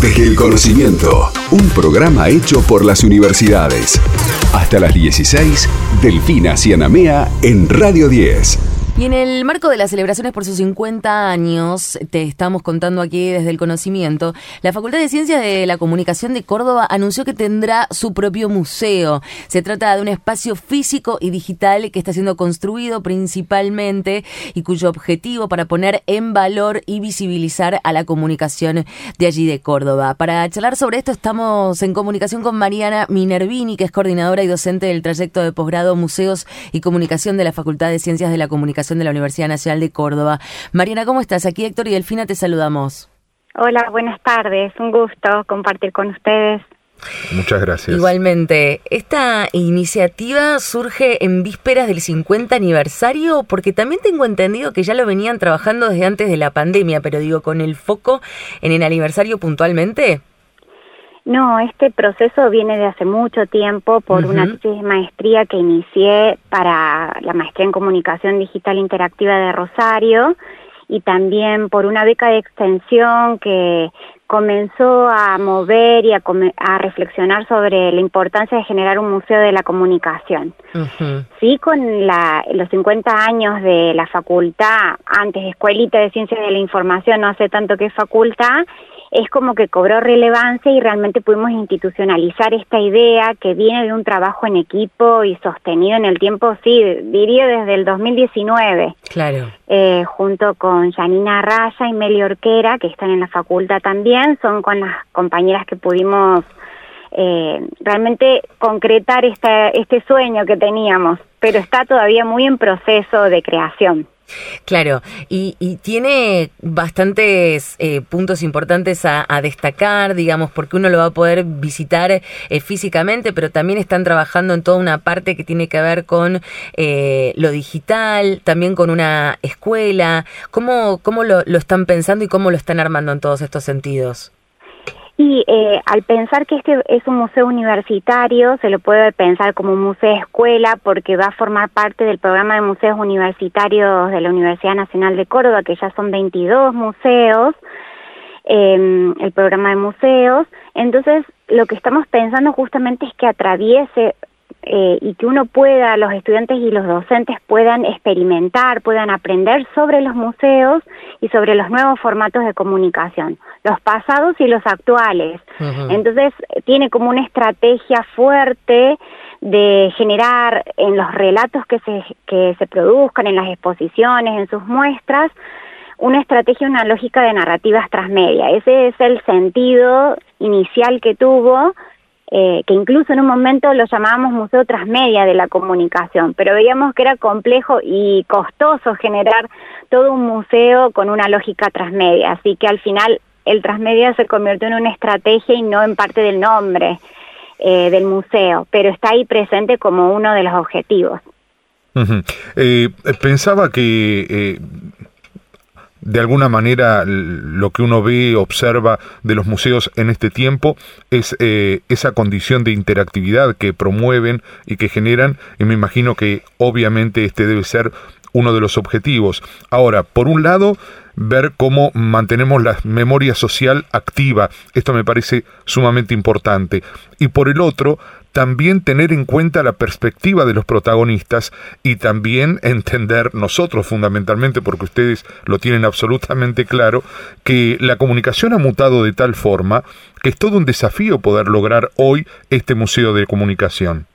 Desde el conocimiento, un programa hecho por las universidades. Hasta las 16, Delfina Cianamea en Radio 10. Y en el marco de las celebraciones por sus 50 años, te estamos contando aquí desde el conocimiento, la Facultad de Ciencias de la Comunicación de Córdoba anunció que tendrá su propio museo. Se trata de un espacio físico y digital que está siendo construido principalmente y cuyo objetivo para poner en valor y visibilizar a la comunicación de allí de Córdoba. Para charlar sobre esto estamos en comunicación con Mariana Minervini, que es coordinadora y docente del trayecto de posgrado Museos y Comunicación de la Facultad de Ciencias de la Comunicación de la Universidad Nacional de Córdoba. Mariana, ¿cómo estás? Aquí Héctor y Delfina te saludamos. Hola, buenas tardes. Un gusto compartir con ustedes. Muchas gracias. Igualmente, esta iniciativa surge en vísperas del 50 aniversario porque también tengo entendido que ya lo venían trabajando desde antes de la pandemia, pero digo, con el foco en el aniversario puntualmente. No, este proceso viene de hace mucho tiempo por una tesis de maestría que inicié para la maestría en comunicación digital interactiva de Rosario y también por una beca de extensión que comenzó a mover y a, reflexionar sobre la importancia de generar un museo de la comunicación. Sí, con la, los 50 años de la facultad, antes Escuelita de Ciencias de la Información, no hace tanto que es facultad, es como que cobró relevancia y realmente pudimos institucionalizar esta idea que viene de un trabajo en equipo y sostenido en el tiempo, sí, diría desde el 2019. Claro. Eh, junto con Janina Raya y Meli Orquera, que están en la facultad también, son con las compañeras que pudimos eh, realmente concretar esta, este sueño que teníamos, pero está todavía muy en proceso de creación. Claro, y, tiene bastantes eh, puntos importantes a, destacar, digamos, porque uno lo va a poder visitar eh, físicamente, pero también están trabajando en toda una parte que tiene que ver con eh, lo digital, también con una escuela. ¿Cómo, cómo lo están pensando y cómo lo están armando en todos estos sentidos? Y eh, al pensar que este es un museo universitario, se lo puede pensar como un museo escuela porque va a formar parte del programa de museos universitarios de la Universidad Nacional de Córdoba, que ya son 22 museos, eh, el programa de museos. Entonces, lo que estamos pensando justamente es que atraviese eh, y que uno pueda, los estudiantes y los docentes puedan experimentar, puedan aprender sobre los museos y sobre los nuevos formatos de comunicación, los pasados y los actuales. Entonces, tiene como una estrategia fuerte de generar en los relatos que se, que se produzcan, en las exposiciones, en sus muestras, una estrategia, una lógica de narrativas transmedia. Ese es el sentido inicial que tuvo eh, que incluso en un momento lo llamábamos Museo Transmedia de la Comunicación, pero veíamos que era complejo y costoso generar todo un museo con una lógica transmedia, así que al final el transmedia se convirtió en una estrategia y no en parte del nombre eh, del museo, pero está ahí presente como uno de los objetivos. Eh, pensaba que de alguna manera lo que uno ve, observa de los museos en este tiempo es eh, esa condición de interactividad que promueven y que generan, y me imagino que obviamente este debe ser uno de los objetivos. Ahora, por un lado, ver cómo mantenemos la memoria social activa, esto me parece sumamente importante, y por el otro, también tener en cuenta la perspectiva de los protagonistas y también entender nosotros fundamentalmente, porque ustedes lo tienen absolutamente claro, que la comunicación ha mutado de tal forma que es todo un desafío poder lograr hoy este Museo de Comunicación.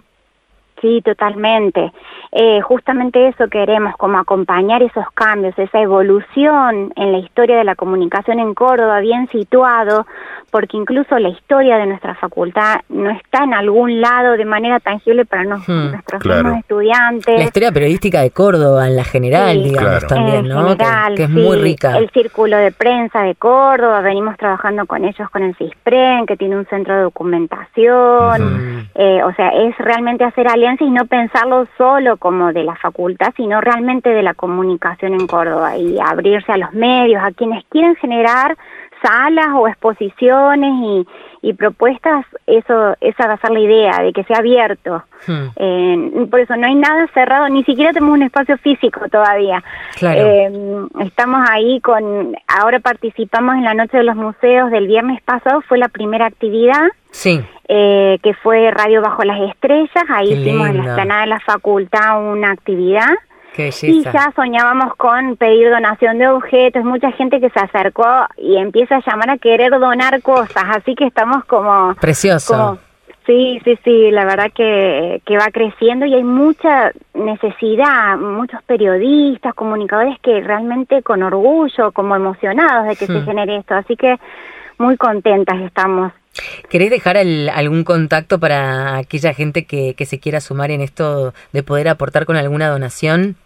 Sí, totalmente. Eh, justamente eso queremos, como acompañar esos cambios, esa evolución en la historia de la comunicación en Córdoba, bien situado, porque incluso la historia de nuestra facultad no está en algún lado de manera tangible para hmm, nuestros estudiantes. La historia periodística de Córdoba en la general, digamos, también, ¿no? que, es muy rica. El círculo de prensa de Córdoba, venimos trabajando con ellos con el CISPREN, que tiene un centro de documentación, eh, o sea, es realmente hacer alianzas y no pensarlo solo como de la facultad, sino realmente de la comunicación en Córdoba y abrirse a los medios, a quienes quieren generar salas o exposiciones y, y propuestas, eso esa va a ser la idea, de que sea abierto. Hmm. Eh, por eso no hay nada cerrado, ni siquiera tenemos un espacio físico todavía. Eh, estamos ahí con, ahora participamos en la Noche de los Museos del viernes pasado, fue la primera actividad. Sí. Eh, que fue Radio Bajo las Estrellas, ahí hicimos en la explanada de la facultad una actividad. Y ya soñábamos con pedir donación de objetos, mucha gente que se acercó y empieza a llamar a querer donar cosas, así que estamos como... Precioso. Sí, sí, sí, la verdad que, que va creciendo y hay mucha necesidad, muchos periodistas, comunicadores que realmente con orgullo, como emocionados de que se hmm. genere esto, así que muy contentas estamos. ¿Querés dejar algún contacto para aquella gente que, que se quiera sumar en esto de poder aportar con alguna donación?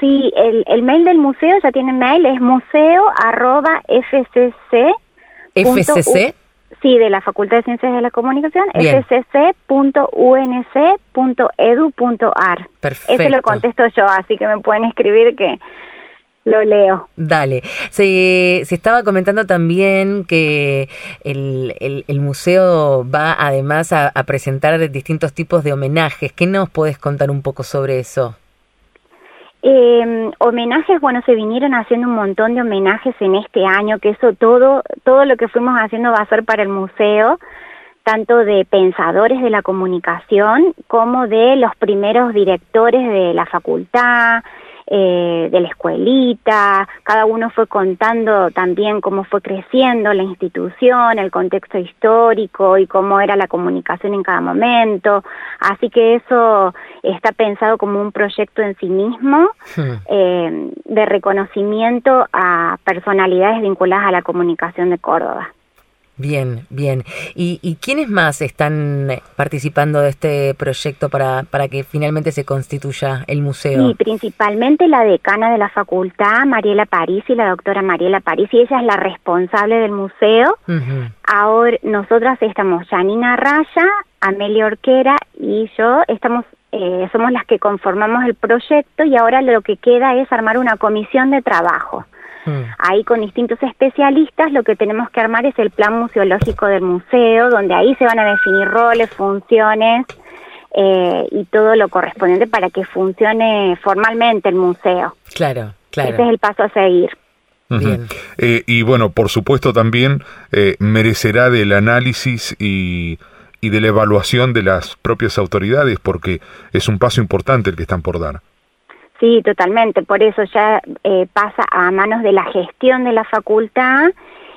Sí, el, el mail del museo, ya tiene mail, es museo arroba fcc. ¿FCC? Sí, de la Facultad de Ciencias de la Comunicación, fcc.unc.edu.ar. Perfecto. Ese lo contesto yo, así que me pueden escribir que lo leo. Dale. Se, se estaba comentando también que el, el, museo va además a, a, presentar distintos tipos de homenajes. ¿Qué nos puedes contar un poco sobre eso? Eh, homenajes, bueno, se vinieron haciendo un montón de homenajes en este año, que eso todo, todo lo que fuimos haciendo va a ser para el museo, tanto de pensadores de la comunicación como de los primeros directores de la facultad, eh, de la escuelita, cada uno fue contando también cómo fue creciendo la institución, el contexto histórico y cómo era la comunicación en cada momento. Así que eso está pensado como un proyecto en sí mismo hmm. eh, de reconocimiento a personalidades vinculadas a la comunicación de Córdoba. Bien, bien. ¿Y, ¿Y quiénes más están participando de este proyecto para, para que finalmente se constituya el museo? Sí, principalmente la decana de la facultad, Mariela París, y la doctora Mariela París, y ella es la responsable del museo. Ahora nosotras estamos, Janina Raya, Amelia Orquera y yo, estamos eh, somos las que conformamos el proyecto y ahora lo que queda es armar una comisión de trabajo. Mm. Ahí con distintos especialistas lo que tenemos que armar es el plan museológico del museo, donde ahí se van a definir roles, funciones eh, y todo lo correspondiente para que funcione formalmente el museo. Claro, claro. Ese es el paso a seguir. Bien. Eh, y bueno, por supuesto también eh, merecerá del análisis y, y de la evaluación de las propias autoridades, porque es un paso importante el que están por dar. Sí, totalmente. Por eso ya eh, pasa a manos de la gestión de la facultad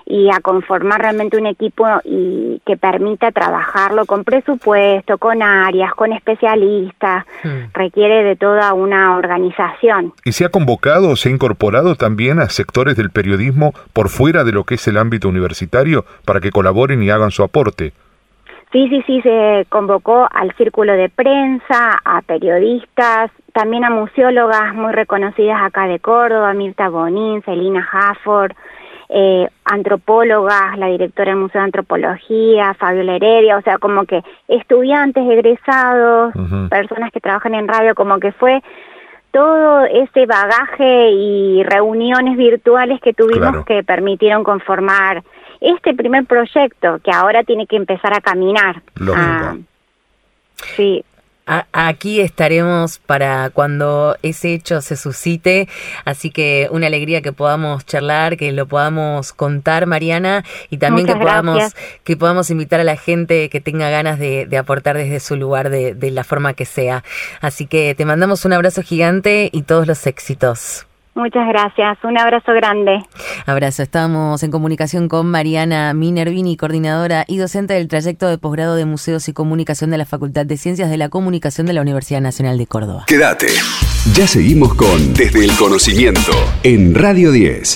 y a conformar realmente un equipo y que permita trabajarlo con presupuesto, con áreas, con especialistas, hmm. requiere de toda una organización. ¿Y se ha convocado, se ha incorporado también a sectores del periodismo por fuera de lo que es el ámbito universitario para que colaboren y hagan su aporte? Sí, sí, sí, se convocó al círculo de prensa, a periodistas, también a museólogas muy reconocidas acá de Córdoba, Mirta Bonín, Celina Hafford, eh, antropólogas, la directora del Museo de Antropología, Fabiola Heredia, o sea, como que estudiantes, egresados, personas que trabajan en radio, como que fue todo ese bagaje y reuniones virtuales que tuvimos que permitieron conformar este primer proyecto que ahora tiene que empezar a caminar. Ah, sí. aquí estaremos para cuando ese hecho se suscite, así que una alegría que podamos charlar, que lo podamos contar, Mariana, y también que podamos que podamos invitar a la gente que tenga ganas de, aportar desde su lugar de, de la forma que sea. Así que te mandamos un abrazo gigante y todos los éxitos. Muchas gracias, un abrazo grande. Abrazo, estamos en comunicación con Mariana Minervini, coordinadora y docente del trayecto de posgrado de Museos y Comunicación de la Facultad de Ciencias de la Comunicación de la Universidad Nacional de Córdoba. Quédate, ya seguimos con Desde el Conocimiento en Radio 10.